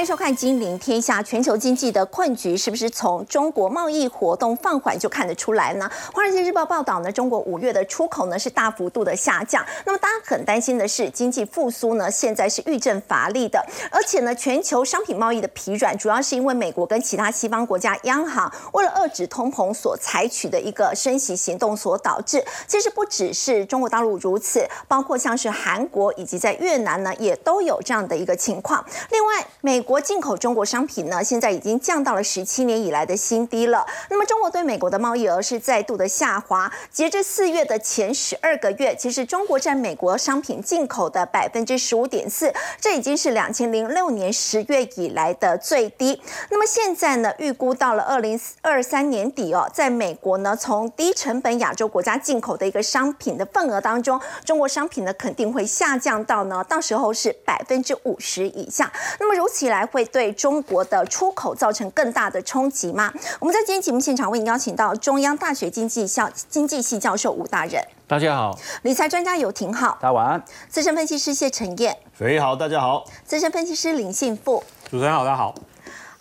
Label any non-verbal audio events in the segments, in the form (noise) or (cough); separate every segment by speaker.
Speaker 1: 欢迎收看《金陵天下》。全球经济的困局是不是从中国贸易活动放缓就看得出来呢？《华尔街日报》报道呢，中国五月的出口呢是大幅度的下降。那么大家很担心的是，经济复苏呢现在是遇阵乏力的，而且呢，全球商品贸易的疲软，主要是因为美国跟其他西方国家央行为了遏制通膨所采取的一个升息行动所导致。其实不只是中国大陆如此，包括像是韩国以及在越南呢，也都有这样的一个情况。另外，美国进口中国商品呢，现在已经降到了十七年以来的新低了。那么，中国对美国的贸易额是再度的下滑。截至四月的前十二个月，其实中国占美国商品进口的百分之十五点四，这已经是两千零六年十月以来的最低。那么现在呢，预估到了二零二三年底哦，在美国呢，从低成本亚洲国家进口的一个商品的份额当中，中国商品呢肯定会下降到呢，到时候是百分之五十以下。那么如此。来会对中国的出口造成更大的冲击吗？我们在今天节目现场为您邀请到中央大学经济校经济系教授吴大人，
Speaker 2: 大家好；
Speaker 1: 理财专家尤廷浩，
Speaker 2: 大家晚安；
Speaker 1: 资深分析师谢晨燕，
Speaker 3: 谁好？大家好；
Speaker 1: 资深分析师林信富，
Speaker 4: 主持人好，大家好。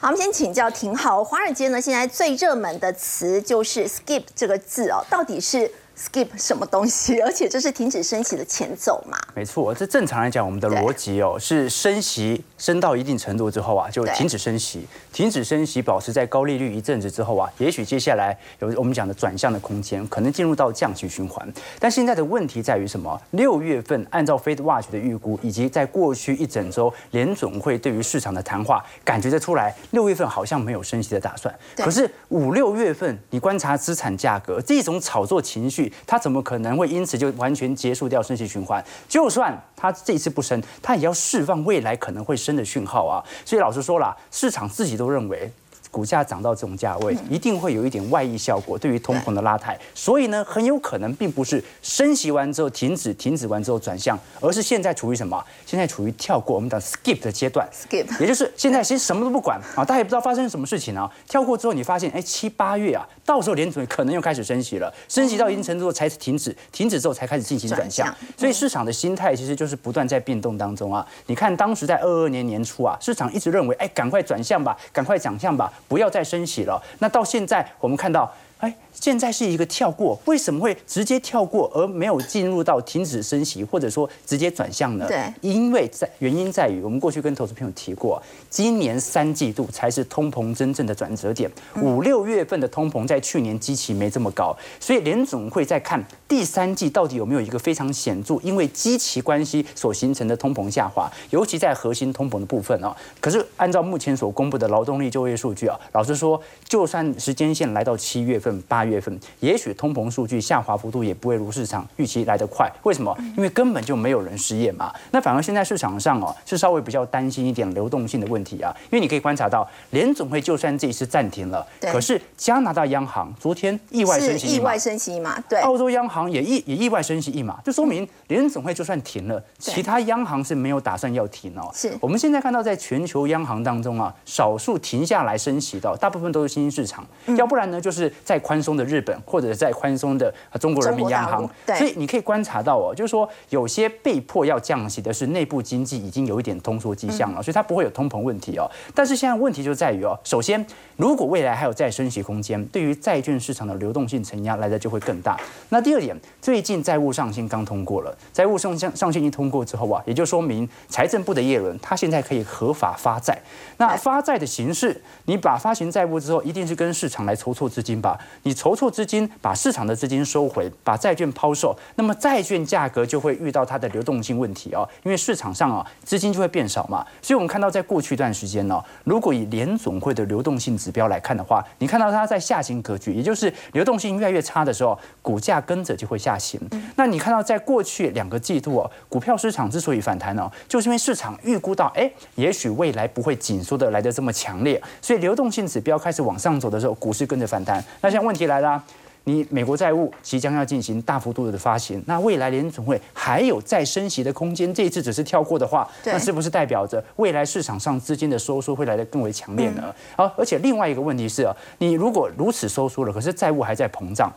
Speaker 1: 好，我们先请教廷浩，华尔街呢现在最热门的词就是 “skip” 这个字哦，到底是？skip 什么东西？(laughs) 而且这是停止升息的前奏嘛？
Speaker 2: 没错，这正常来讲，我们的逻辑哦是升息升到一定程度之后啊，就停止升息，停止升息，保持在高利率一阵子之后啊，也许接下来有我们讲的转向的空间，可能进入到降息循环。但现在的问题在于什么？六月份按照 Fed Watch 的预估，以及在过去一整周联总会对于市场的谈话，感觉得出来，六月份好像没有升息的打算。可是五六月份，你观察资产价格这种炒作情绪。他怎么可能会因此就完全结束掉升息循环？就算他这一次不升，他也要释放未来可能会升的讯号啊！所以老实说了，市场自己都认为。股价涨到这种价位，一定会有一点外溢效果，对于通膨的拉抬。所以呢，很有可能并不是升息完之后停止，停止完之后转向，而是现在处于什么？现在处于跳过我们讲 skip 的阶段
Speaker 1: ，skip，
Speaker 2: 也就是现在其实什么都不管啊，大家也不知道发生什么事情啊。跳过之后，你发现哎，七八月啊，到时候联储可能又开始升息了，升息到一定程度才停止，停止之后才开始进行转向。所以市场的心态其实就是不断在变动当中啊。你看当时在二二年年初啊，市场一直认为哎，赶快转向吧，赶快转向吧。不要再升息了。那到现在，我们看到，哎。现在是一个跳过，为什么会直接跳过而没有进入到停止升息，或者说直接转向呢？
Speaker 1: 对，
Speaker 2: 因为在原因在于，我们过去跟投资朋友提过，今年三季度才是通膨真正的转折点。五六月份的通膨在去年基期没这么高，所以联总会在看第三季到底有没有一个非常显著，因为基期关系所形成的通膨下滑，尤其在核心通膨的部分啊。可是按照目前所公布的劳动力就业数据啊，老实说，就算时间线来到七月份、八月。月份，也许通膨数据下滑幅度也不会如市场预期来得快。为什么？因为根本就没有人失业嘛。那反而现在市场上哦，是稍微比较担心一点流动性的问题啊。因为你可以观察到，联总会就算这一次暂停了，可是加拿大央行昨天意外升息
Speaker 1: 意外升息一码，对。
Speaker 2: 澳洲央行也意也意外升息一码，就说明联总会就算停了，其他央行是没有打算要停哦。
Speaker 1: 是
Speaker 2: 我们现在看到，在全球央行当中啊，少数停下来升息的，大部分都是新兴市场，要不然呢，就是在宽松。的日本或者在宽松的中国人民央行，所以你可以观察到哦，就是说有些被迫要降息的是内部经济已经有一点通缩迹象了，所以它不会有通膨问题哦。但是现在问题就在于哦，首先如果未来还有再升息空间，对于债券市场的流动性承压来的就会更大。那第二点，最近债务上限刚通过了，债务上限上限一通过之后啊，也就说明财政部的叶伦他现在可以合法发债。那发债的形式，你把发行债务之后，一定是跟市场来筹措资金吧？你筹。措资金，把市场的资金收回，把债券抛售，那么债券价格就会遇到它的流动性问题哦，因为市场上啊资金就会变少嘛。所以我们看到在过去一段时间呢，如果以联总会的流动性指标来看的话，你看到它在下行格局，也就是流动性越来越差的时候，股价跟着就会下行。那你看到在过去两个季度哦，股票市场之所以反弹呢，就是因为市场预估到，哎，也许未来不会紧缩的来的这么强烈，所以流动性指标开始往上走的时候，股市跟着反弹。那现在问题来。啦，你美国债务即将要进行大幅度的发行，那未来联总会还有再升息的空间？这一次只是跳过的话，那是不是代表着未来市场上资金的收缩会来得更为强烈呢？好，而且另外一个问题是啊，你如果如此收缩了，可是债务还在膨胀。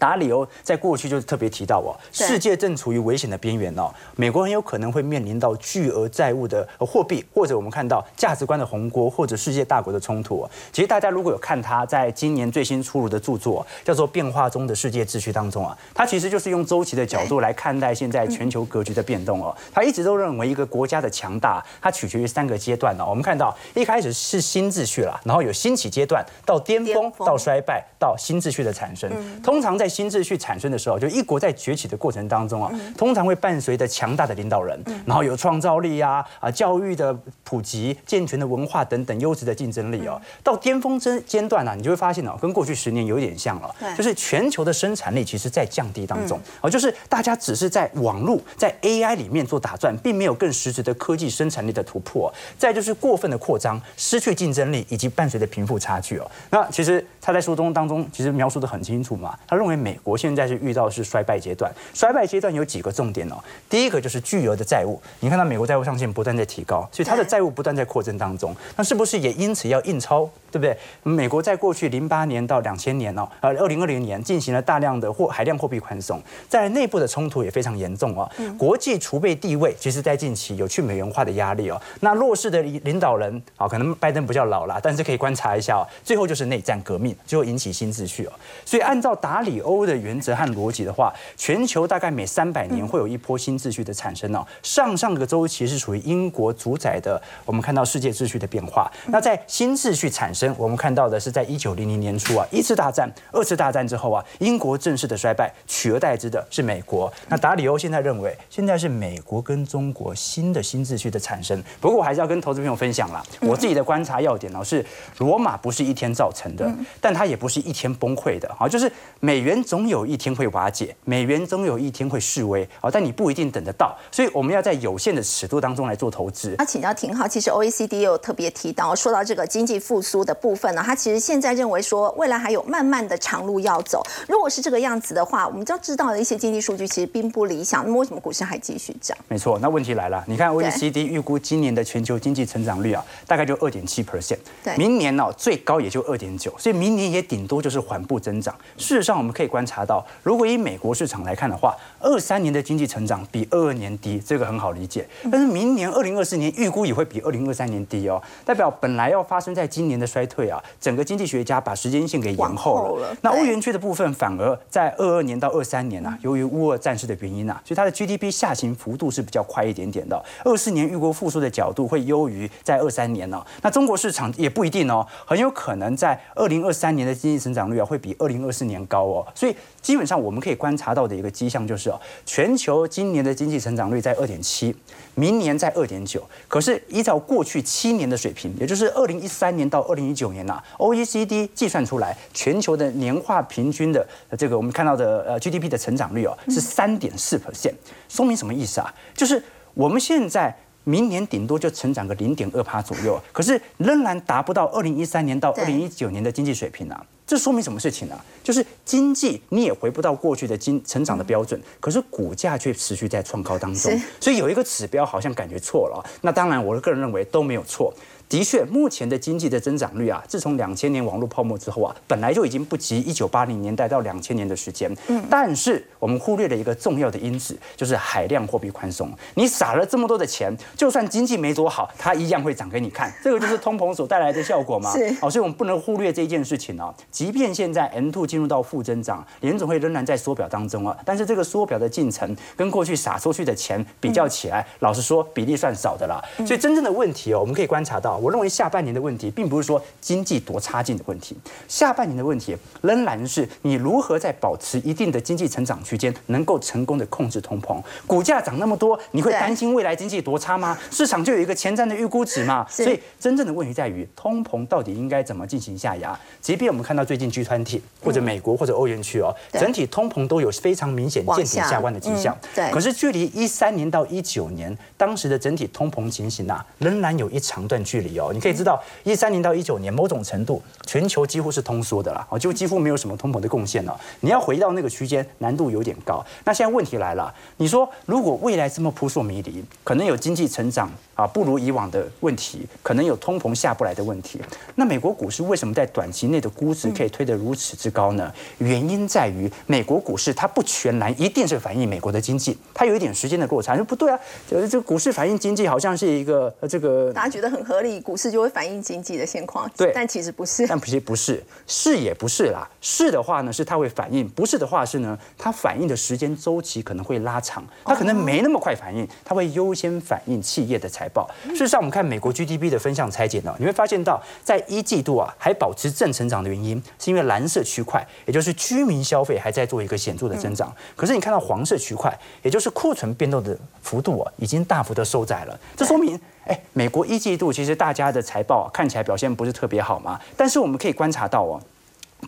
Speaker 2: 达里欧在过去就特别提到哦，世界正处于危险的边缘哦，美国很有可能会面临到巨额债务的货币，或者我们看到价值观的鸿沟，或者世界大国的冲突。其实大家如果有看他在今年最新出炉的著作，叫做《变化中的世界秩序》当中啊，他其实就是用周期的角度来看待现在全球格局的变动哦。他一直都认为一个国家的强大，它取决于三个阶段呢。我们看到一开始是新秩序了，然后有兴起阶段，到巅峰，到衰败，到新秩序的产生。通常在新秩序产生的时候，就一国在崛起的过程当中啊，通常会伴随着强大的领导人，然后有创造力呀，啊，教育的普及、健全的文化等等优质的竞争力哦。到巅峰阶阶段呢，你就会发现哦，跟过去十年有点像了，就是全球的生产力其实在降低当中哦，就是大家只是在网络、在 AI 里面做打转，并没有更实质的科技生产力的突破。再就是过分的扩张，失去竞争力，以及伴随着贫富差距哦。那其实他在书中当中其实描述的很清楚嘛，他认为美国现在是遇到是衰败阶段，衰败阶段有几个重点哦。第一个就是巨额的债务，你看到美国债务上限不断在提高，所以它的债务不断在扩增当中。那是不是也因此要印钞，对不对？美国在过去零八年到两千年哦，呃，二零二零年进行了大量的货海量货币宽松，在内部的冲突也非常严重哦。国际储备地位其实在近期有去美元化的压力哦。那弱势的领导人啊，可能拜登比较老了，但是可以观察一下哦。最后就是内战革命，最后引起新秩序哦。所以按照达里欧的原则和逻辑的话，全球大概每三百年会有一波新秩序的产生哦。上上个周期是属于英国主宰的，我们看到世界秩序的变化。那在新秩序产生，我们看到的是在一九零零年初啊，一次大战、二次大战之后啊，英国正式的衰败，取而代之的是美国。那达里欧现在认为，现在是美国跟中国新的新秩序的产生。不过我还是要跟投资朋友分享啦，我自己的观察要点呢是，罗马不是一天造成的，但它也不是一天崩溃的啊，就是美元总有一天会瓦解，美元总有一天会示威啊，但你不一定等得到，所以我们要在有限的尺度当中来做投资。
Speaker 1: 那请教廷浩，其实 O E C D 也有特别提到，说到这个经济复苏的部分呢，他其实现在认为说未来还有慢慢的长路要走。如果是这个样子的话，我们就要知道的一些经济数据其实并不理想，那么为什么股市还继续涨？
Speaker 2: 没错，那问题来了，你看 O E C D 预估今年的全球经济成长率啊，大概就二点七 percent，
Speaker 1: 对，
Speaker 2: 明年呢最高也就二点九，所以明年也顶多就是缓步增长。事实上，我们可以观察到，如果以美国市场来看的话，二三年的经济成长比二二年低，这个很好理解。但是明年二零二四年预估也会比二零二三年低哦，代表本来要发生在今年的衰退啊，整个经济学家把时间线给延后了。那欧元区的部分反而在二二年到二三年啊，由于乌俄战事的原因啊，所以它的 GDP 下行幅度是比较快一点点的。二四年预估复苏的角度会优于在二三年呢。那中国市场也不一定哦，很有可能在二零二三年的经济成长率啊会比二零二四年高哦。所以基本上我们可以观察到的一个迹象就是哦，全球今年的经济成长率在二点七，明年在二点九。可是依照过去七年的水平，也就是二零一三年到二零一九年呐，OECD 计算出来全球的年化平均的这个我们看到的呃 GDP 的成长率哦是三点四 percent，说明什么意思啊？就是我们现在。明年顶多就成长个零点二趴左右，可是仍然达不到二零一三年到二零一九年的经济水平啊！这说明什么事情呢？就是经济你也回不到过去的经成长的标准，可是股价却持续在创高当中，所以有一个指标好像感觉错了。那当然，我个人认为都没有错。的确，目前的经济的增长率啊，自从两千年网络泡沫之后啊，本来就已经不及一九八零年代到两千年的时间。嗯，但是我们忽略了一个重要的因子，就是海量货币宽松。你撒了这么多的钱，就算经济没多好，它一样会涨给你看。这个就是通膨所带来的效果嘛。(laughs)
Speaker 1: 是。
Speaker 2: 哦，所以我们不能忽略这一件事情哦。即便现在 M two 进入到负增长，联总会仍然在缩表当中啊。但是这个缩表的进程跟过去撒出去的钱比较起来，老实说比例算少的啦。所以真正的问题哦，我们可以观察到，我认为下半年的问题，并不是说经济多差劲的问题，下半年的问题仍然是你如何在保持一定的经济成长区间，能够成功的控制通膨。股价涨那么多，你会担心未来经济多差吗？市场就有一个前瞻的预估值嘛。所以真正的问题在于，通膨到底应该怎么进行下压？即便我们看到最近 G 团体或者美国或者欧元区哦，整体通膨都有非常明显见顶下弯的迹象。
Speaker 1: 对。
Speaker 2: 可是距离一三年到一九年当时的整体通膨情形啊，仍然有一长段距离。理哦。你可以知道，一三年到一九年，某种程度全球几乎是通缩的啦，哦，就几乎没有什么通膨的贡献了。你要回到那个区间，难度有点高。那现在问题来了，你说如果未来这么扑朔迷离，可能有经济成长啊不如以往的问题，可能有通膨下不来的问题，那美国股市为什么在短期内的估值可以推得如此之高呢？原因在于美国股市它不全然一定是反映美国的经济，它有一点时间的落差。说不对啊，呃，这股市反映经济好像是一个呃这个
Speaker 1: 大家觉得很合理，股市就会反映经济的现况。
Speaker 2: 对，
Speaker 1: 但其实不是。
Speaker 2: 但其实不是，是也不是啦。是的话呢，是它会反映；不是的话是呢，它反映的时间周期可能会拉长，它可能没那么快反应，它会优先反映企业的财报。事实上，我们看美国 GDP 的分项拆解呢，你会发现到在一季度啊还保持正成长的原因，是因为蓝色区块，也就是居民消费还在做一个显著的增长。可是你看到黄色区块，也就是库存变动的幅度啊，已经大幅的收窄了。这说明，哎，美国一季度其实大家的财报看起来表现不是特别好嘛。但是我们可以观察到哦。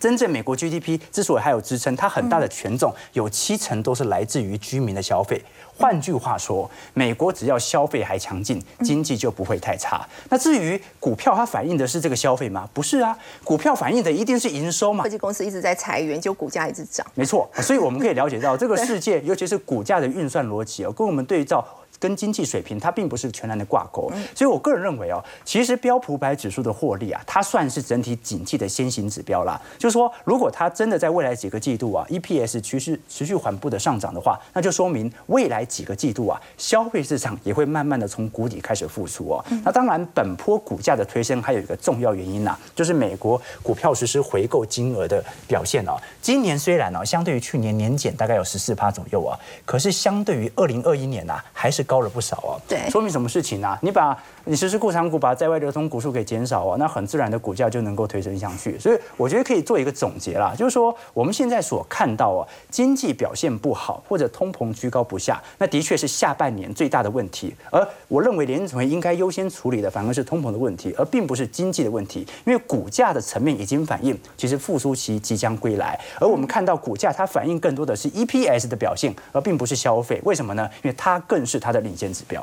Speaker 2: 真正美国 GDP 之所以还有支撑，它很大的权重有七成都是来自于居民的消费。换句话说，美国只要消费还强劲，经济就不会太差。那至于股票，它反映的是这个消费吗？不是啊，股票反映的一定是营收嘛。
Speaker 1: 科技公司一直在裁员，就股价一直涨。
Speaker 2: 没错，所以我们可以了解到这个世界，(laughs) 尤其是股价的运算逻辑哦，跟我们对照。跟经济水平它并不是全然的挂钩，所以我个人认为哦，其实标普百指数的获利啊，它算是整体景气的先行指标啦。就是说，如果它真的在未来几个季度啊，EPS 趋势持续缓步的上涨的话，那就说明未来几个季度啊，消费市场也会慢慢的从谷底开始复苏哦。那当然，本波股价的推升还有一个重要原因呐，就是美国股票实施回购金额的表现哦。今年虽然呢，相对于去年年减大概有十四趴左右啊，可是相对于二零二一年呐，还是。高了不少啊，
Speaker 1: 对，
Speaker 2: 说明什么事情呢？你把你实施库藏股，把在外流通股数给减少哦，那很自然的股价就能够推升上去。所以我觉得可以做一个总结啦，就是说我们现在所看到啊，经济表现不好或者通膨居高不下，那的确是下半年最大的问题。而我认为联储会应该优先处理的反而是通膨的问题，而并不是经济的问题，因为股价的层面已经反映其实复苏期即将归来。而我们看到股价它反映更多的是 EPS 的表现，而并不是消费。为什么呢？因为它更是它的。领先指标。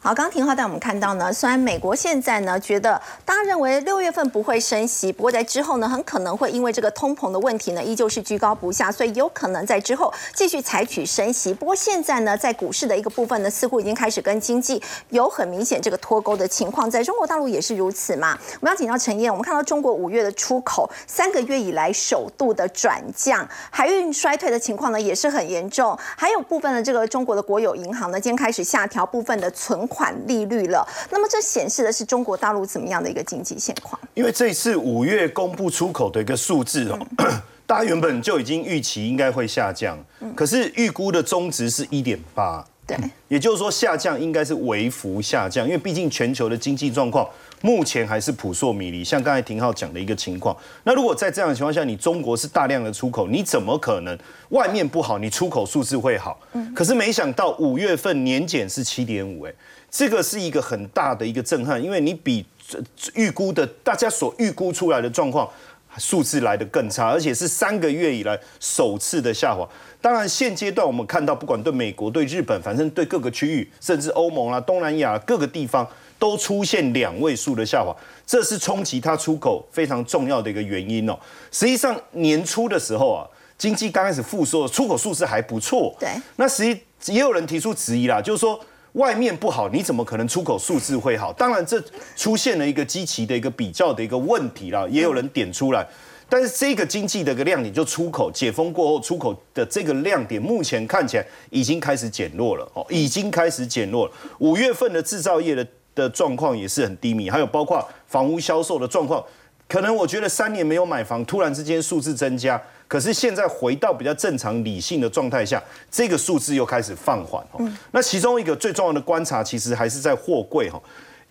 Speaker 1: 好，刚刚廷浩带我们看到呢，虽然美国现在呢觉得大家认为六月份不会升息，不过在之后呢，很可能会因为这个通膨的问题呢，依旧是居高不下，所以有可能在之后继续采取升息。不过现在呢，在股市的一个部分呢，似乎已经开始跟经济有很明显这个脱钩的情况，在中国大陆也是如此嘛。我们要请教陈燕，我们看到中国五月的出口三个月以来首度的转降，海运衰退的情况呢也是很严重，还有部分的这个中国的国有银行呢，今天开始下调部分的存。款利率了，那么这显示的是中国大陆怎么样的一个经济现况？
Speaker 3: 因为这次五月公布出口的一个数字哦，(clears throat) 大家原本就已经预期应该会下降，可是预估的中值是一点八，
Speaker 1: 对，
Speaker 3: 也就是说下降应该是微幅下降，因为毕竟全球的经济状况。目前还是扑朔迷离，像刚才廷浩讲的一个情况。那如果在这样的情况下，你中国是大量的出口，你怎么可能外面不好，你出口数字会好？嗯。可是没想到五月份年减是七点五，哎，这个是一个很大的一个震撼，因为你比预估的大家所预估出来的状况数字来的更差，而且是三个月以来首次的下滑。当然，现阶段我们看到，不管对美国、对日本，反正对各个区域，甚至欧盟啊、东南亚各个地方。都出现两位数的下滑，这是冲击它出口非常重要的一个原因哦。实际上年初的时候啊，经济刚开始复苏，出口数字还不错。
Speaker 1: 对，
Speaker 3: 那实际也有人提出质疑啦，就是说外面不好，你怎么可能出口数字会好？当然，这出现了一个积极的一个比较的一个问题啦，也有人点出来。但是这个经济的一个亮点，就出口解封过后出口的这个亮点，目前看起来已经开始减弱了哦，已经开始减弱了。五月份的制造业的。的状况也是很低迷，还有包括房屋销售的状况，可能我觉得三年没有买房，突然之间数字增加，可是现在回到比较正常理性的状态下，这个数字又开始放缓哦。那其中一个最重要的观察，其实还是在货柜哈。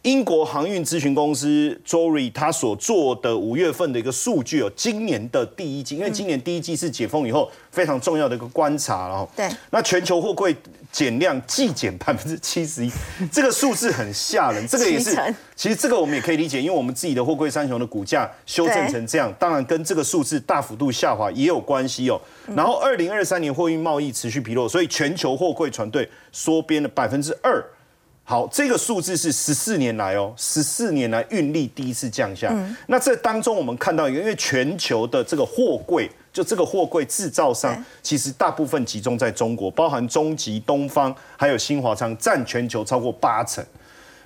Speaker 3: 英国航运咨询公司 Jory 他所做的五月份的一个数据哦，今年的第一季，因为今年第一季是解封以后非常重要的一个观察，然后
Speaker 1: 对，
Speaker 3: 那全球货柜减量季减百分之七十一，这个数字很吓人，(laughs) 这个也是，其实这个我们也可以理解，因为我们自己的货柜三雄的股价修正成这样，当然跟这个数字大幅度下滑也有关系哦。然后二零二三年货运贸易持续疲弱，所以全球货柜船队缩编了百分之二。好，这个数字是十四年来哦，十四年来运力第一次降下。那这当中我们看到一个，因为全球的这个货柜，就这个货柜制造商，其实大部分集中在中国，包含中集、东方还有新华仓，占全球超过八成。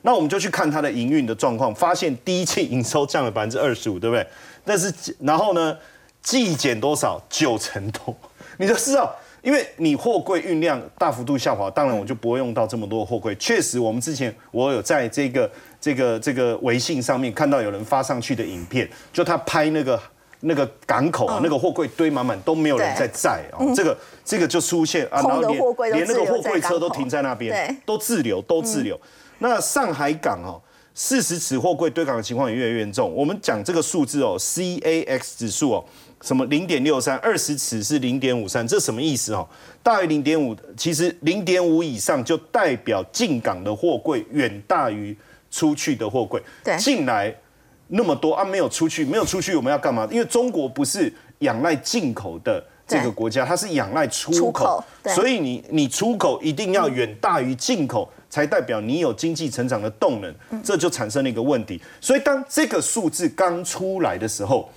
Speaker 3: 那我们就去看它的营运的状况，发现第一季营收降了百分之二十五，对不对？但是然后呢，季减多少？九成多，(laughs) 你就知道。因为你货柜运量大幅度下滑，当然我就不会用到这么多货柜。确实，我们之前我有在这个这个这个微信上面看到有人发上去的影片，就他拍那个那个港口啊，那个货柜堆满满都没有人在载啊，这个这个就出现啊，
Speaker 1: 然后连
Speaker 3: 连那个货柜车都停在那边，都滞留都滞留。那上海港哦，四十尺货柜堆港的情况也越来越严重。我们讲这个数字哦，CAX 指数哦。什么零点六三，二十尺是零点五三，这什么意思哦？大于零点五，其实零点五以上就代表进港的货柜远大于出去的货柜。
Speaker 1: 对，
Speaker 3: 进来那么多啊，没有出去，没有出去，我们要干嘛？因为中国不是仰赖进口的这个国家，它是仰赖出口，所以你你出口一定要远大于进口，才代表你有经济成长的动能。这就产生了一个问题。所以当这个数字刚出来的时候，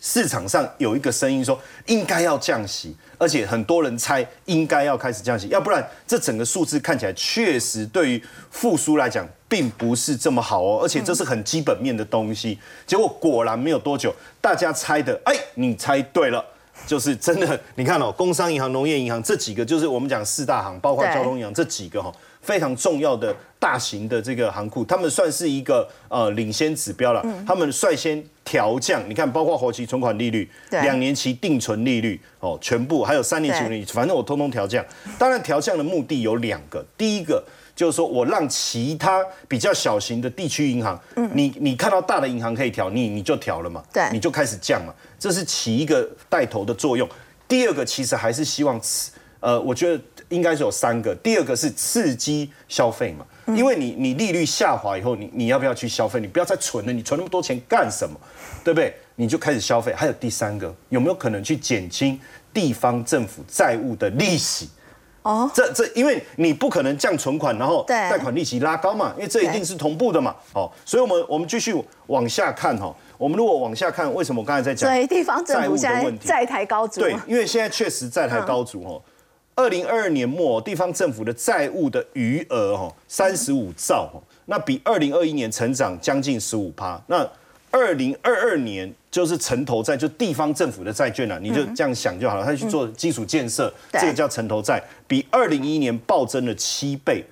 Speaker 3: 市场上有一个声音说应该要降息，而且很多人猜应该要开始降息，要不然这整个数字看起来确实对于复苏来讲并不是这么好哦，而且这是很基本面的东西。结果果然没有多久，大家猜的，哎，你猜对了，就是真的。你看哦，工商银行、农业银行这几个，就是我们讲四大行，包括交通银行这几个哈。非常重要的大型的这个行库，他们算是一个呃领先指标了。他们率先调降，你看，包括活期存款利率、两年期定存利率哦，全部还有三年期利率，反正我通通调降。当然，调降的目的有两个，第一个就是说我让其他比较小型的地区银行，你你看到大的银行可以调，你你就调了嘛，
Speaker 1: 对，
Speaker 3: 你就开始降嘛，这是起一个带头的作用。第二个其实还是希望，呃，我觉得。应该是有三个，第二个是刺激消费嘛，因为你你利率下滑以后，你你要不要去消费？你不要再存了，你存那么多钱干什么？对不对？你就开始消费。还有第三个，有没有可能去减轻地方政府债务的利息？哦，这这，因为你不可能降存款，然后贷款利息拉高嘛，因为这一定是同步的嘛。哦，所以我们我们继续往下看哈。我们如果往下看，为什么我刚才在讲？
Speaker 1: 对，地方政府现在债台高筑。
Speaker 3: 对，因为现在确实债台高筑哦。二零二二年末，地方政府的债务的余额哦三十五兆哈，那比二零二一年成长将近十五趴。那二零二二年就是城投债，就地方政府的债券了，你就这样想就好了。他去做基础建设，这个叫城投债，比二零一一年暴增了七倍。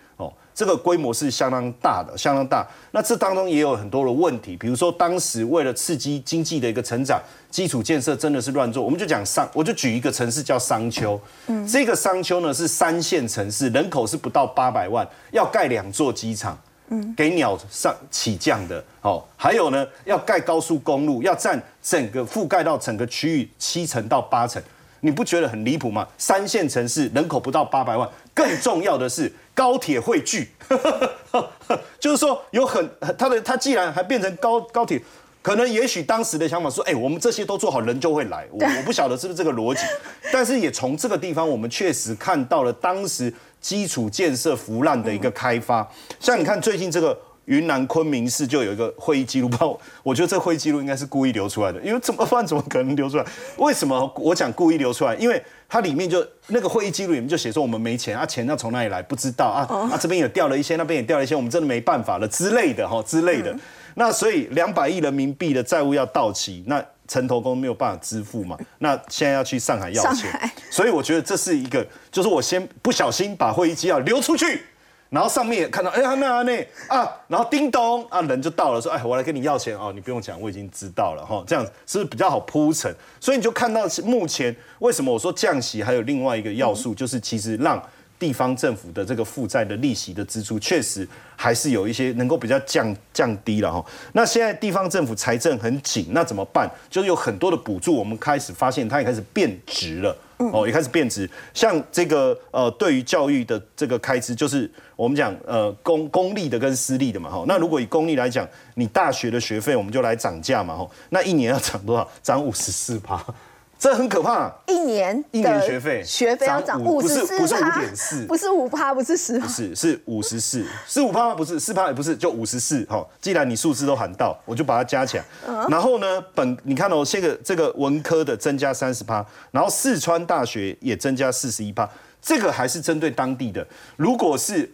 Speaker 3: 这个规模是相当大的，相当大。那这当中也有很多的问题，比如说当时为了刺激经济的一个成长，基础建设真的是乱做。我们就讲商，我就举一个城市叫商丘。嗯，这个商丘呢是三线城市，人口是不到八百万，要盖两座机场，嗯，给鸟上起降的。哦，还有呢，要盖高速公路，要占整个覆盖到整个区域七成到八成。你不觉得很离谱吗？三线城市人口不到八百万，更重要的是高铁汇聚，(laughs) 就是说有很它的它既然还变成高高铁，可能也许当时的想法说，哎，我们这些都做好，人就会来。我我不晓得是不是这个逻辑，但是也从这个地方，我们确实看到了当时基础建设腐烂的一个开发。像你看最近这个。云南昆明市就有一个会议记录，包 (laughs) 我觉得这会议记录应该是故意流出来的，因为怎么办？怎么可能流出来？为什么我讲故意流出来？因为它里面就那个会议记录里面就写说我们没钱啊，钱要从哪里来不知道啊 (laughs) 啊，这边也掉了一些，那边也掉了一些，我们真的没办法了之类的哈之类的。那所以两百亿人民币的债务要到期，那城投工没有办法支付嘛？那现在要去上海要钱，所以我觉得这是一个，就是我先不小心把会议纪要流出去。然后上面也看到，哎呀那那啊，然后叮咚啊，人就到了，说，哎，我来跟你要钱哦，你不用讲，我已经知道了哈，这样子是不是比较好铺陈？所以你就看到目前为什么我说降息还有另外一个要素，就是其实让地方政府的这个负债的利息的支出，确实还是有一些能够比较降降低了哈。那现在地方政府财政很紧，那怎么办？就是有很多的补助，我们开始发现它也开始变值了。哦，也开始变值。像这个呃，对于教育的这个开支，就是我们讲呃公公立的跟私立的嘛，哈。那如果以公立来讲，你大学的学费我们就来涨价嘛，哈。那一年要涨多少？涨五十四趴，这很可怕。
Speaker 1: 一年
Speaker 3: 一年学费
Speaker 1: 学费要涨五十四，
Speaker 3: 不是五点四，
Speaker 1: 不是五趴，不是十，
Speaker 3: 不是是五十四，是五趴吗？不是四趴也不是，就五十四。好，既然你数字都喊到，我就把它加起来。然后呢，本你看哦，这个这个文科的增加三十趴，然后四川大学也增加四十一趴，这个还是针对当地的。如果是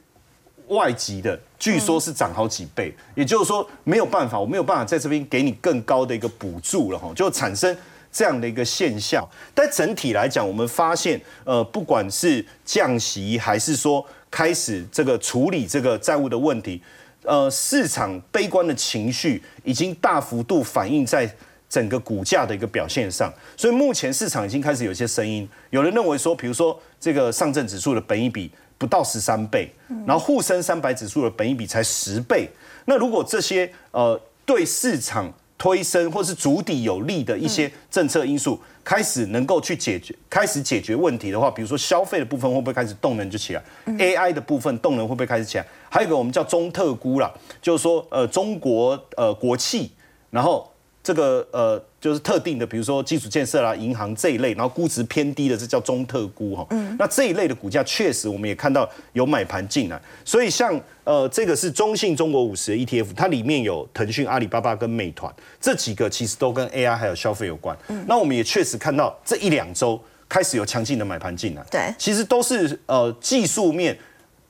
Speaker 3: 外籍的，据说是涨好几倍，也就是说没有办法，我没有办法在这边给你更高的一个补助了哈，就产生。这样的一个现象，但整体来讲，我们发现，呃，不管是降息还是说开始这个处理这个债务的问题，呃，市场悲观的情绪已经大幅度反映在整个股价的一个表现上。所以目前市场已经开始有些声音，有人认为说，比如说这个上证指数的本益比不到十三倍，然后沪深三百指数的本益比才十倍。那如果这些呃对市场推升或是主底有利的一些政策因素开始能够去解决，开始解决问题的话，比如说消费的部分会不会开始动能就起来？AI 的部分动能会不会开始起来？还有一个我们叫中特估啦，就是说呃中国呃国企，然后。这个呃，就是特定的，比如说基础建设啦、银行这一类，然后估值偏低的，这叫中特估哈。嗯。那这一类的股价确实，我们也看到有买盘进来，所以像呃，这个是中信中国五十的 ETF，它里面有腾讯、阿里巴巴跟美团这几个，其实都跟 AI 还有消费有关。嗯。那我们也确实看到这一两周开始有强劲的买盘进来。
Speaker 1: 对。
Speaker 3: 其实都是呃技术面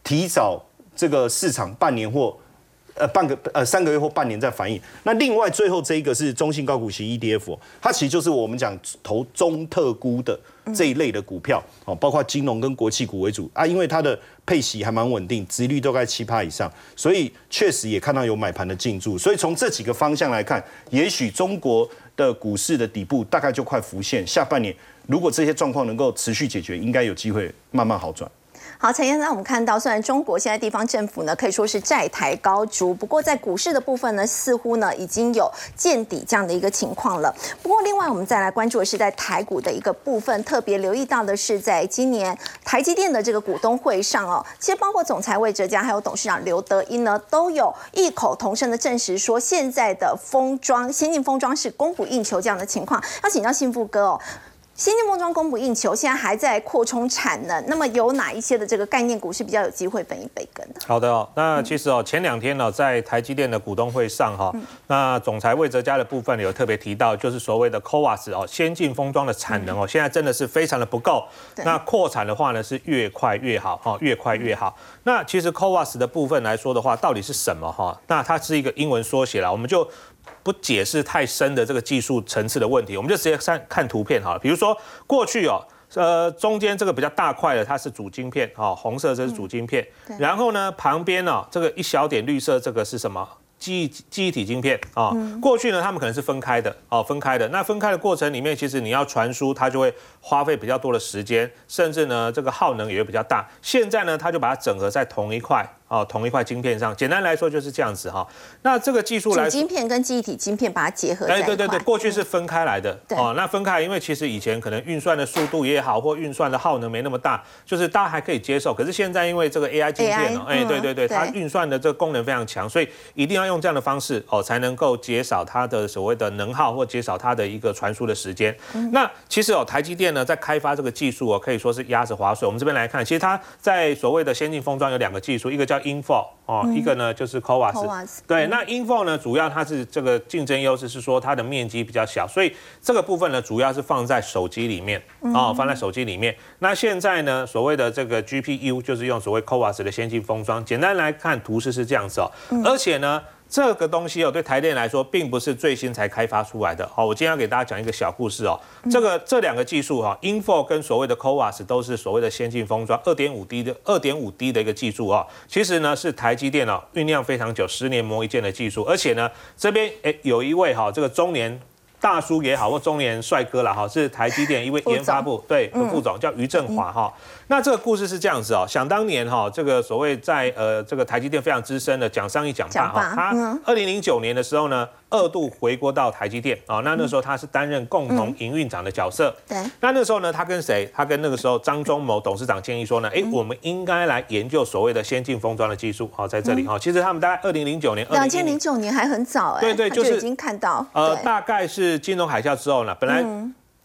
Speaker 3: 提早这个市场半年或。呃，半个呃三个月或半年再反应。那另外最后这一个是中信高股息 ETF，它其实就是我们讲投中特估的这一类的股票哦，包括金融跟国企股为主啊，因为它的配息还蛮稳定，殖率都在七趴以上，所以确实也看到有买盘的进驻。所以从这几个方向来看，也许中国的股市的底部大概就快浮现，下半年如果这些状况能够持续解决，应该有机会慢慢好转。
Speaker 1: 好，陈燕，那我们看到，虽然中国现在地方政府呢可以说是债台高筑，不过在股市的部分呢，似乎呢已经有见底这样的一个情况了。不过，另外我们再来关注的是在台股的一个部分，特别留意到的是，在今年台积电的这个股东会上哦，其实包括总裁魏哲嘉还有董事长刘德英呢，都有异口同声的证实说，现在的封装先进封装是供不应求这样的情况。要请教幸福哥哦。先进封装供不应求，现在还在扩充产能。那么有哪一些的这个概念股是比较有机会分一杯羹的？
Speaker 4: 好的哦，那其实哦，前两天呢，在台积电的股东会上哈，那总裁魏哲嘉的部分有特别提到，就是所谓的 CoWAS 哦，先进封装的产能哦，现在真的是非常的不够。那扩产的话呢，是越快越好哈，越快越好。那其实 CoWAS 的部分来说的话，到底是什么哈？那它是一个英文缩写啦，我们就。不解释太深的这个技术层次的问题，我们就直接看看图片好了。比如说过去哦，呃，中间这个比较大块的它是主晶片哦，红色这是主晶片，然后呢旁边呢这个一小点绿色这个是什么？记忆记忆体晶片啊。过去呢他们可能是分开的哦，分开的。那分开的过程里面，其实你要传输它就会花费比较多的时间，甚至呢这个耗能也会比较大。现在呢它就把它整合在同一块。哦，同一块晶片上，简单来说就是这样子哈。那这个技术来，
Speaker 1: 晶片跟记忆体晶片把它结合。哎，
Speaker 4: 对对对，过去是分开来的。哦，那分开，因为其实以前可能运算的速度也好，或运算的耗能没那么大，就是大家还可以接受。可是现在因为这个 AI 晶片哦，哎，对对对，它运算的这个功能非常强，所以一定要用这样的方式哦，才能够减少它的所谓的能耗或减少它的一个传输的时间。那其实哦，台积电呢在开发这个技术哦，可以说是压着划水。我们这边来看，其实它在所谓的先进封装有两个技术，一个叫 Info。哦，一个呢就是 CoWAS，对，那 Info 呢主要它是这个竞争优势是说它的面积比较小，所以这个部分呢主要是放在手机里面，哦，放在手机里面。那现在呢所谓的这个 GPU 就是用所谓 CoWAS 的先进封装，简单来看图示是这样子哦，而且呢。这个东西哦，对台电来说，并不是最新才开发出来的。好，我今天要给大家讲一个小故事哦。这个这两个技术哈，Info 跟所谓的 CoWAS 都是所谓的先进封装，二点五 D 的二点五 D 的一个技术哦。其实呢，是台积电脑酝酿非常久，十年磨一剑的技术。而且呢，这边诶有一位哈，这个中年。大叔也好，或中年帅哥了哈，是台积电一位研发部对副总，叫于振华哈。那这个故事是这样子哦，想当年哈，这个所谓在呃这个台积电非常资深的蒋尚义蒋爸哈，他二零零九年的时候呢。二度回国到台积电啊，那那时候他是担任共同营运长的角色。
Speaker 1: 对，
Speaker 4: 那那时候呢，他跟谁？他跟那个时候张忠谋董事长建议说呢，哎，我们应该来研究所谓的先进封装的技术。好，在这里哈，其实他们大概二零零九年，
Speaker 1: 两千零九年还很早哎，
Speaker 4: 对对，就是
Speaker 1: 已经看到。
Speaker 4: 呃，大概是金融海啸之后呢，本来。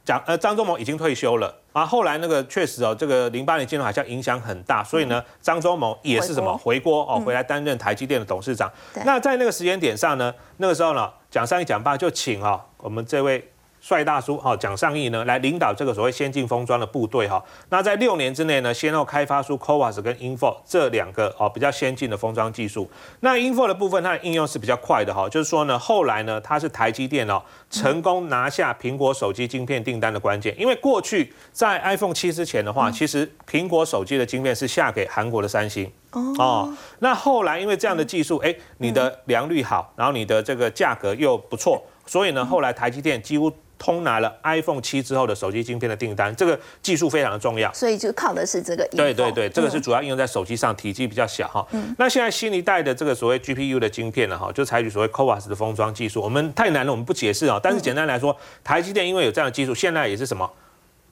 Speaker 4: 蒋呃张忠谋已经退休了啊，后来那个确实哦，这个零八年金融海啸影响很大，所以呢，张忠谋也是什么回锅哦，回来担任台积电的董事长。那在那个时间点上呢，那个时候呢，蒋尚义讲八就请啊我们这位。帅大叔哈，蒋尚义呢来领导这个所谓先进封装的部队哈。那在六年之内呢，先后开发出 CoWAS 跟 Info 这两个哦比较先进的封装技术。那 Info 的部分它的应用是比较快的哈，就是说呢，后来呢它是台积电哦成功拿下苹果手机晶片订单的关键。因为过去在 iPhone 七之前的话，其实苹果手机的晶片是下给韩国的三星哦。那后来因为这样的技术，哎，你的良率好，然后你的这个价格又不错，所以呢，后来台积电几乎。通拿了 iPhone 七之后的手机晶片的订单，这个技术非常的重要，
Speaker 1: 所以就靠的是这个。
Speaker 4: 对对对，这个是主要应用在手机上，体积比较小哈。那现在新一代的这个所谓 GPU 的晶片呢，哈，就采取所谓 CoWAS 的封装技术。我们太难了，我们不解释啊。但是简单来说，台积电因为有这样的技术，现在也是什么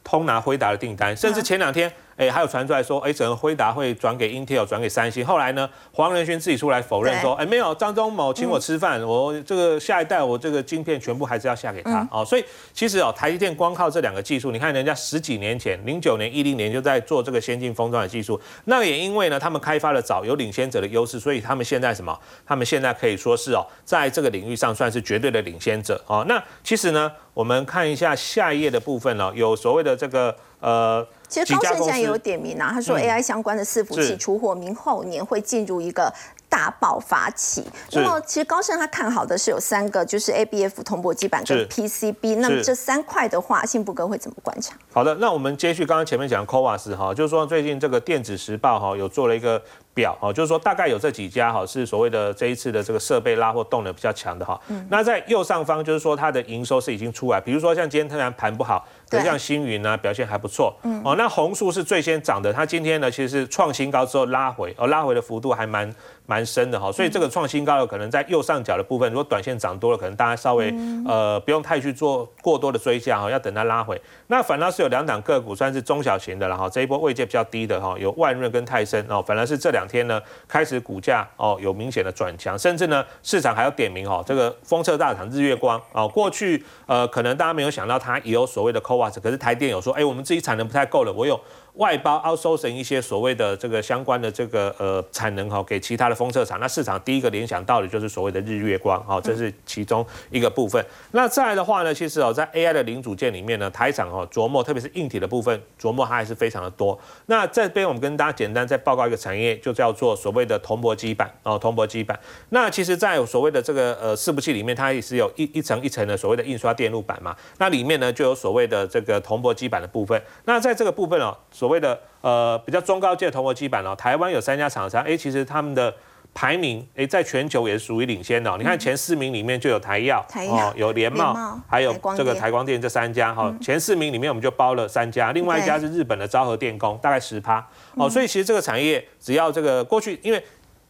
Speaker 4: 通拿辉达的订单，甚至前两天。哎，还有传出来说，哎，整个辉达会转给 Intel，转给三星。后来呢，黄仁勋自己出来否认说，哎，没有，张忠谋请我吃饭，我这个下一代我这个晶片全部还是要下给他哦。所以其实哦，台积电光靠这两个技术，你看人家十几年前，零九年、一零年就在做这个先进封装的技术，那也因为呢，他们开发的早，有领先者的优势，所以他们现在什么？他们现在可以说是哦，在这个领域上算是绝对的领先者哦。那其实呢，我们看一下下一页的部分呢，有所谓的这个呃。
Speaker 1: 其实高盛现在有点名啊，他说 AI 相关的伺服器出货明后年会进入一个大爆发期。那么其实高盛他看好的是有三个，就是 ABF 铜箔基板跟 PCB。那么这三块的话，信步哥会怎么观察？
Speaker 4: 好的，那我们接续刚刚前面讲 CoWAS 哈，就是说最近这个电子时报哈有做了一个。表哦，就是说大概有这几家哈，是所谓的这一次的这个设备拉货动能比较强的哈。那在右上方就是说它的营收是已经出来，比如说像今天突然盘不好，可像星云呢表现还不错。哦，那红树是最先涨的，它今天呢其实是创新高之后拉回，哦拉回的幅度还蛮。蛮深的哈，所以这个创新高的可能在右上角的部分，如果短线涨多了，可能大家稍微呃不用太去做过多的追加哈，要等它拉回。那反倒是有两档个股算是中小型的了哈，这一波位阶比较低的哈，有万润跟泰森哦，反而是这两天呢开始股价哦有明显的转强，甚至呢市场还要点名哦，这个封测大厂日月光哦，过去呃可能大家没有想到它也有所谓的 CoWAS，可是台电有说，哎我们自己产能不太够了，我有。外包 outsourcing 一些所谓的这个相关的这个呃产能哈，给其他的封测厂，那市场第一个联想到的就是所谓的日月光哈，这是其中一个部分。那再来的话呢，其实哦，在 AI 的零组件里面呢，台厂哦琢磨，特别是硬体的部分琢磨，它还是非常的多。那这边我们跟大家简单再报告一个产业，就叫做所谓的铜箔基板哦，铜箔基板。那其实，在所谓的这个呃伺服器里面，它也是有一一层一层的所谓的印刷电路板嘛。那里面呢，就有所谓的这个铜箔基板的部分。那在这个部分哦，所谓的呃比较中高阶铜箔基板哦，台湾有三家厂商，哎，其实他们的排名哎在全球也是属于领先的。你看前四名里面就有台药，
Speaker 1: 哦，
Speaker 4: 有联茂，还有这个台光电这三家哈。前四名里面我们就包了三家，另外一家是日本的昭和电工，大概十趴哦。所以其实这个产业只要这个过去，因为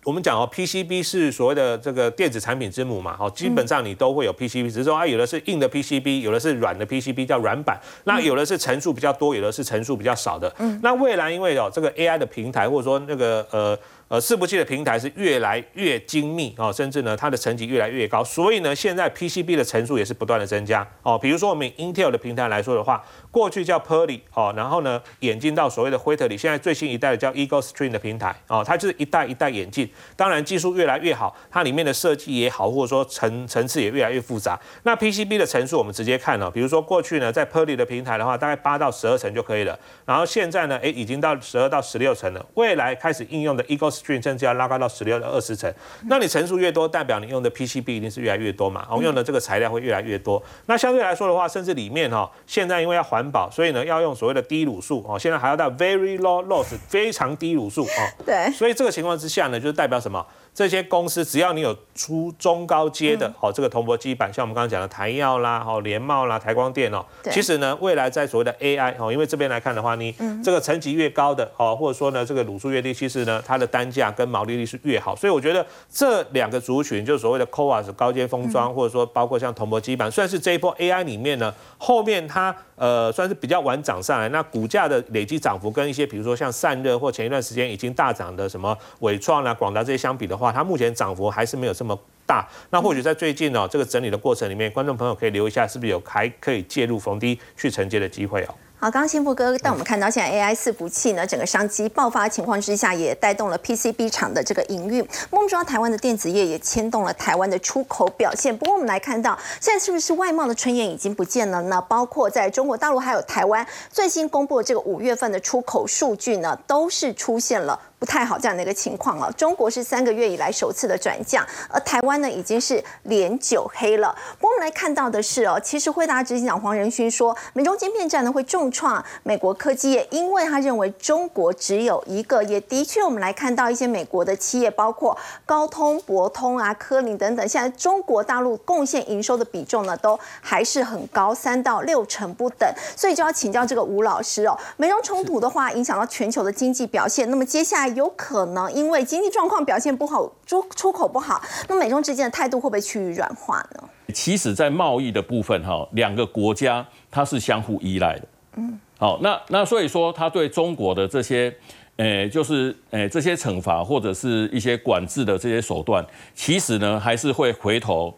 Speaker 4: 我们讲哦，PCB 是所谓的这个电子产品之母嘛，哦，基本上你都会有 PCB，只是说啊，有的是硬的 PCB，有的是软的 PCB，叫软板，那有的是层数比较多，有的是层数比较少的。嗯，那未来因为哦，这个 AI 的平台或者说那个呃。呃，伺服器的平台是越来越精密哦，甚至呢，它的层级越来越高，所以呢，现在 PCB 的层数也是不断的增加哦。比如说我们 Intel 的平台来说的话，过去叫 p e r l y 哦，然后呢，演进到所谓的 Whitley，现在最新一代的叫 Eagle Stream 的平台哦，它就是一代一代演进。当然技术越来越好，它里面的设计也好，或者说层层次也越来越复杂。那 PCB 的层数我们直接看了，比如说过去呢，在 p e r l y 的平台的话，大概八到十二层就可以了，然后现在呢，哎，已经到十二到十六层了。未来开始应用的 Eagle 甚至要拉高。到十六到二十层，那你层数越多，代表你用的 PCB 一定是越来越多嘛？我们用的这个材料会越来越多。那相对来说的话，甚至里面哈，现在因为要环保，所以呢要用所谓的低卤素哦，现在还要到 very low loss，非常低卤素哦。
Speaker 1: 对。
Speaker 4: 所以这个情况之下呢，就是代表什么？这些公司只要你有出中高阶的哦，这个铜箔基板，像我们刚刚讲的台药啦、哦联茂啦、台光电哦，其实呢，未来在所谓的 AI 哦，因为这边来看的话，你这个层级越高的哦，或者说呢这个卤素越低，其实呢它的单价跟毛利率是越好。所以我觉得这两个族群，就是所谓的 CoWAS 高阶封装，或者说包括像铜箔基板，算是这一波 AI 里面呢，后面它呃算是比较晚涨上来，那股价的累积涨幅跟一些比如说像散热或前一段时间已经大涨的什么伟创啦、广达这些相比的话。它目前涨幅还是没有这么大。那或许在最近哦这个整理的过程里面，观众朋友可以留一下，是不是有还可以介入逢低去承接的机会哦？
Speaker 1: 好，刚刚幸福哥带我们看到，现在 AI 伺服器呢，整个商机爆发情况之下，也带动了 PCB 厂的这个营运。我们知道台湾的电子业也牵动了台湾的出口表现。不过我们来看到，现在是不是外贸的春燕已经不见了呢？包括在中国大陆还有台湾最新公布的这个五月份的出口数据呢，都是出现了。不太好这样的一个情况了。中国是三个月以来首次的转降，而台湾呢已经是连九黑了。我们来看到的是哦，其实惠达执行长黄仁勋说，美中晶片战呢会重创美国科技业，因为他认为中国只有一个。也的确，我们来看到一些美国的企业，包括高通、博通啊、科林等等，现在中国大陆贡献营收的比重呢都还是很高，三到六成不等。所以就要请教这个吴老师哦，美中冲突的话影响到全球的经济表现，那么接下来。有可能因为经济状况表现不好，出出口不好，那美中之间的态度会不会趋于软化呢？
Speaker 5: 其实，在贸易的部分，哈，两个国家它是相互依赖的。嗯，好，那那所以说，他对中国的这些，诶，就是诶这些惩罚或者是一些管制的这些手段，其实呢，还是会回头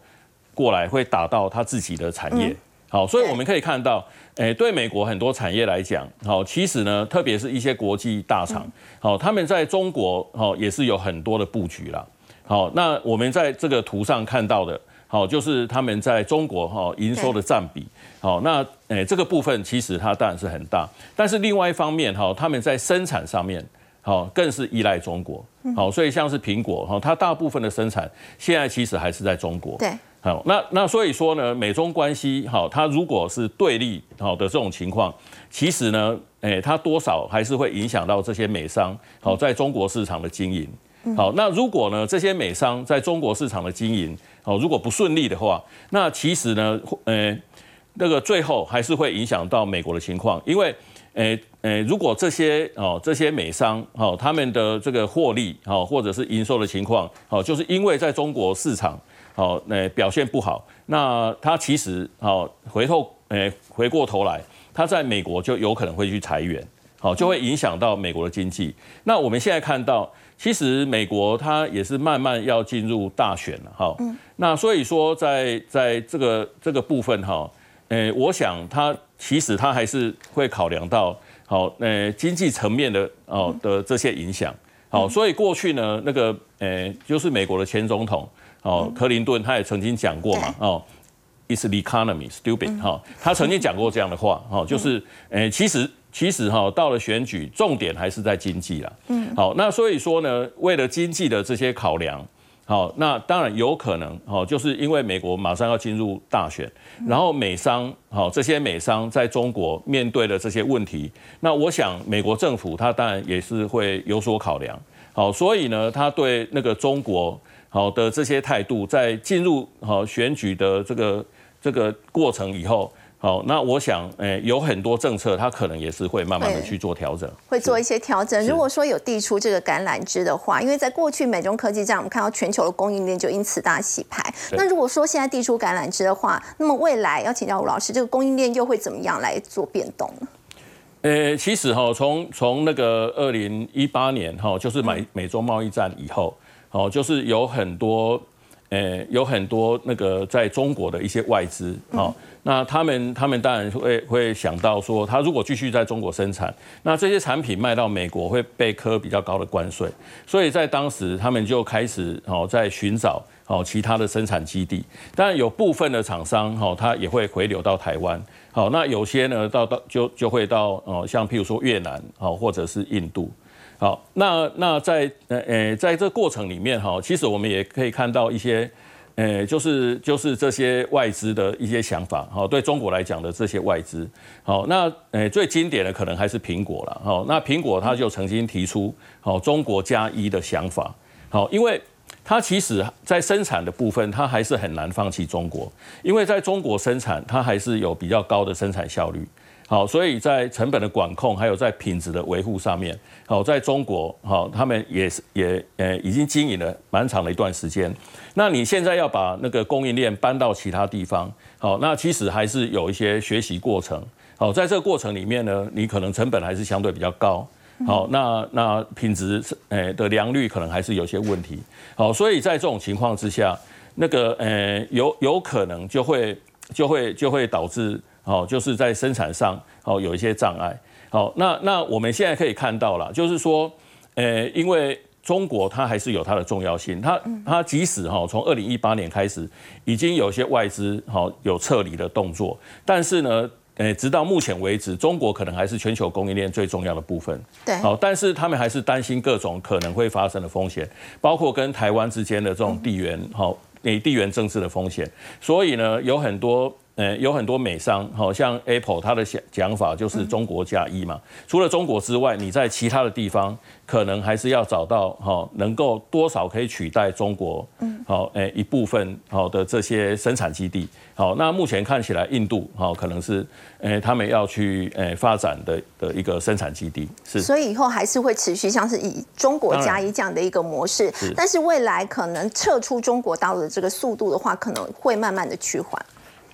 Speaker 5: 过来，会打到他自己的产业。好，所以我们可以看到，诶，对美国很多产业来讲，好，其实呢，特别是一些国际大厂，好，他们在中国，好，也是有很多的布局啦。好，那我们在这个图上看到的，好，就是他们在中国哈营收的占比，好，那诶这个部分其实它当然是很大，但是另外一方面哈，他们在生产上面，好，更是依赖中国，好，所以像是苹果哈，它大部分的生产现在其实还是在中国，
Speaker 1: 对。
Speaker 5: 好，那那所以说呢，美中关系好，它如果是对立好的这种情况，其实呢，诶，它多少还是会影响到这些美商好在中国市场的经营。好，那如果呢，这些美商在中国市场的经营好，如果不顺利的话，那其实呢，呃，那个最后还是会影响到美国的情况，因为，诶诶，如果这些哦这些美商好他们的这个获利好或者是营收的情况好，就是因为在中国市场。好，那表现不好，那他其实好回头，诶，回过头来，他在美国就有可能会去裁员，好，就会影响到美国的经济。那我们现在看到，其实美国它也是慢慢要进入大选了，哈，那所以说在在这个这个部分哈，诶，我想他其实他还是会考量到好，呃，经济层面的哦的这些影响，好，所以过去呢，那个诶，就是美国的前总统。哦，克林顿他也曾经讲过嘛，哦，It's the economy stupid，哈，他曾经讲过这样的话，哈，就是，诶，其实其实哈，到了选举，重点还是在经济啦，嗯，好，那所以说呢，为了经济的这些考量，好，那当然有可能，哦，就是因为美国马上要进入大选，然后美商，好，这些美商在中国面对的这些问题，那我想美国政府他当然也是会有所考量，好，所以呢，他对那个中国。好的这些态度，在进入好选举的这个这个过程以后，好，那我想，诶，有很多政策，它可能也是会慢慢的去做调整，
Speaker 1: 会做一些调整。如果说有递出这个橄榄枝的话，因为在过去美中科技战，我们看到全球的供应链就因此大洗牌。那如果说现在递出橄榄枝的话，那么未来要请教吴老师，这个供应链又会怎么样来做变动呢？
Speaker 5: 呃，其实哈，从从那个二零一八年哈，就是美美中贸易战以后。哦，就是有很多，呃，有很多那个在中国的一些外资，哦，那他们他们当然会会想到说，他如果继续在中国生产，那这些产品卖到美国会被科比较高的关税，所以在当时他们就开始哦在寻找哦其他的生产基地，当然有部分的厂商哈，他也会回流到台湾，好，那有些呢到到就就会到哦像譬如说越南哦或者是印度。好，那那在呃呃，在这过程里面哈，其实我们也可以看到一些，呃，就是就是这些外资的一些想法，哈，对中国来讲的这些外资，好，那呃最经典的可能还是苹果了，好，那苹果它就曾经提出好中国加一的想法，好，因为它其实在生产的部分，它还是很难放弃中国，因为在中国生产，它还是有比较高的生产效率。好，所以在成本的管控，还有在品质的维护上面，好，在中国，好，他们也是也呃已经经营了蛮长的一段时间。那你现在要把那个供应链搬到其他地方，好，那其实还是有一些学习过程。好，在这个过程里面呢，你可能成本还是相对比较高。好，那那品质诶的良率可能还是有些问题。好，所以在这种情况之下。那个呃有有可能就会就会就会导致哦，就是在生产上哦有一些障碍。好，那那我们现在可以看到了，就是说，呃，因为中国它还是有它的重要性，它它即使哈从二零一八年开始已经有些外资好有撤离的动作，但是呢，呃，直到目前为止，中国可能还是全球供应链最重要的部分。
Speaker 1: 对，
Speaker 5: 好，但是他们还是担心各种可能会发生的风险，包括跟台湾之间的这种地缘好，诶地缘政治的风险，所以呢，有很多。呃，有很多美商，好像 Apple，它的讲讲法就是中国加一嘛。除了中国之外，你在其他的地方可能还是要找到哈，能够多少可以取代中国，嗯，好，诶一部分好的这些生产基地。好，那目前看起来，印度好可能是诶他们要去诶发展的的一个生产基地。是，
Speaker 1: 所以以后还是会持续像是以中国加一这样的一个模式，但是未来可能撤出中国大陆的这个速度的话，可能会慢慢的趋缓。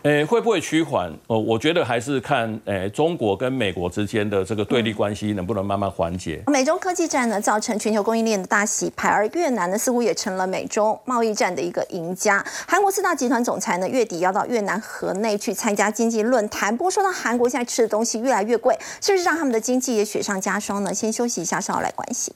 Speaker 5: 诶，会不会趋缓？哦，我觉得还是看诶中国跟美国之间的这个对立关系能不能慢慢缓解。
Speaker 1: 美中科技战呢，造成全球供应链的大洗牌，而越南呢，似乎也成了美中贸易战的一个赢家。韩国四大集团总裁呢，月底要到越南河内去参加经济论坛。不过说到韩国现在吃的东西越来越贵，是不是让他们的经济也雪上加霜呢？先休息一下，稍后来关心。